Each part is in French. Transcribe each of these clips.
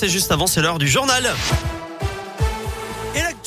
C'est juste avant, c'est l'heure du journal.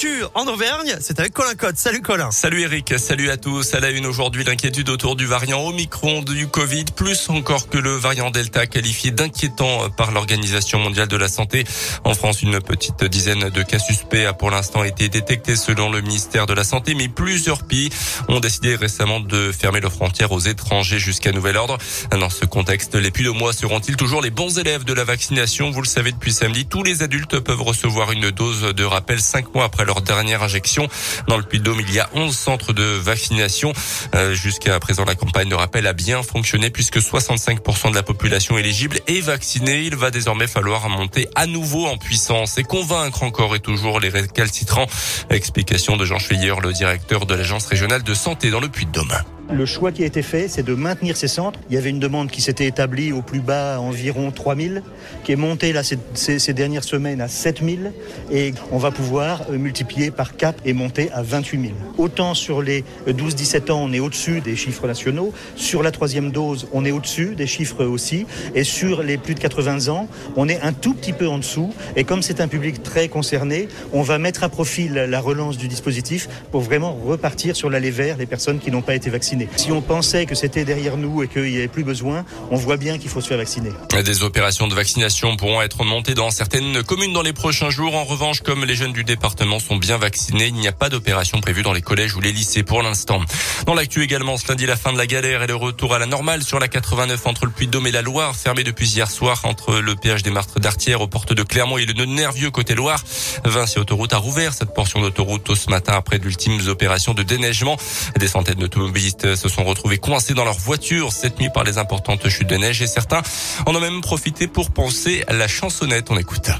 L'actu en Auvergne, c'est avec Colin Cotte. Salut Colin. Salut Eric, salut à tous. À la une aujourd'hui, l'inquiétude autour du variant Omicron du Covid, plus encore que le variant Delta qualifié d'inquiétant par l'Organisation mondiale de la santé. En France, une petite dizaine de cas suspects a pour l'instant été détectés selon le ministère de la Santé, mais plusieurs pays ont décidé récemment de fermer leurs frontières aux étrangers jusqu'à nouvel ordre. Dans ce contexte, les mois seront-ils toujours les bons élèves de la vaccination? Vous le savez depuis samedi, tous les adultes peuvent recevoir une dose de rappel cinq mois après leur dernière injection. Dans le Puy-de-Dôme, il y a 11 centres de vaccination. Euh, jusqu'à présent, la campagne de rappel a bien fonctionné puisque 65% de la population éligible est vaccinée. Il va désormais falloir monter à nouveau en puissance et convaincre encore et toujours les récalcitrants. Explication de Jean Schweyer, le directeur de l'agence régionale de santé dans le Puy-de-Dôme. Le choix qui a été fait, c'est de maintenir ces centres. Il y avait une demande qui s'était établie au plus bas à environ 3000, qui est montée ces, dernières semaines à 7000, et on va pouvoir euh, multiplier par 4 et monter à 28 000. Autant sur les 12-17 ans, on est au-dessus des chiffres nationaux. Sur la troisième dose, on est au-dessus des chiffres aussi. Et sur les plus de 80 ans, on est un tout petit peu en dessous. Et comme c'est un public très concerné, on va mettre à profit la relance du dispositif pour vraiment repartir sur l'allée vers les personnes qui n'ont pas été vaccinées. Si on pensait que c'était derrière nous et qu'il n'y avait plus besoin, on voit bien qu'il faut se faire vacciner. Des opérations de vaccination pourront être montées dans certaines communes dans les prochains jours. En revanche, comme les jeunes du département sont bien vaccinés, il n'y a pas d'opération prévue dans les collèges ou les lycées pour l'instant. Dans l'actu également, ce lundi, la fin de la galère et le retour à la normale sur la 89 entre le Puy-de-Dôme et la Loire, fermée depuis hier soir entre le péage des Martres d'Artière aux portes de Clermont et le nœud nervieux côté Loire. Vinci Autoroute a rouvert cette portion d'autoroute ce matin après d'ultimes opérations de déneigement. Des centaines d'automobilistes se sont retrouvés coincés dans leur voiture cette nuit par les importantes chutes de neige et certains en ont même profité pour penser à la chansonnette. On écoute.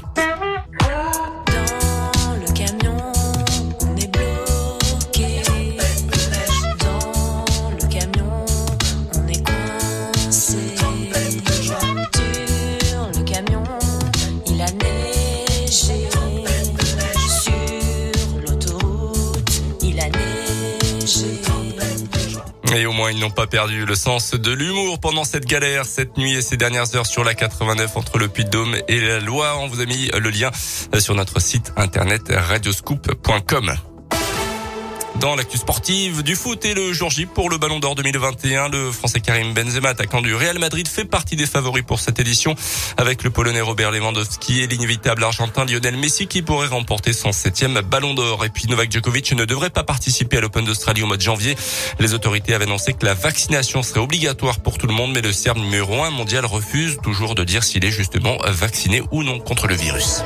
Ils n'ont pas perdu le sens de l'humour pendant cette galère, cette nuit et ces dernières heures sur la 89 entre le Puy-de-Dôme et la Loire. On vous a mis le lien sur notre site internet radioscoop.com. Dans l'actu sportive du foot et le jour J pour le Ballon d'Or 2021, le Français Karim Benzema, attaquant du Real Madrid, fait partie des favoris pour cette édition avec le Polonais Robert Lewandowski et l'inévitable Argentin Lionel Messi qui pourrait remporter son septième Ballon d'Or. Et puis Novak Djokovic ne devrait pas participer à l'Open d'Australie au mois de janvier. Les autorités avaient annoncé que la vaccination serait obligatoire pour tout le monde, mais le Serbe numéro un mondial refuse toujours de dire s'il est justement vacciné ou non contre le virus.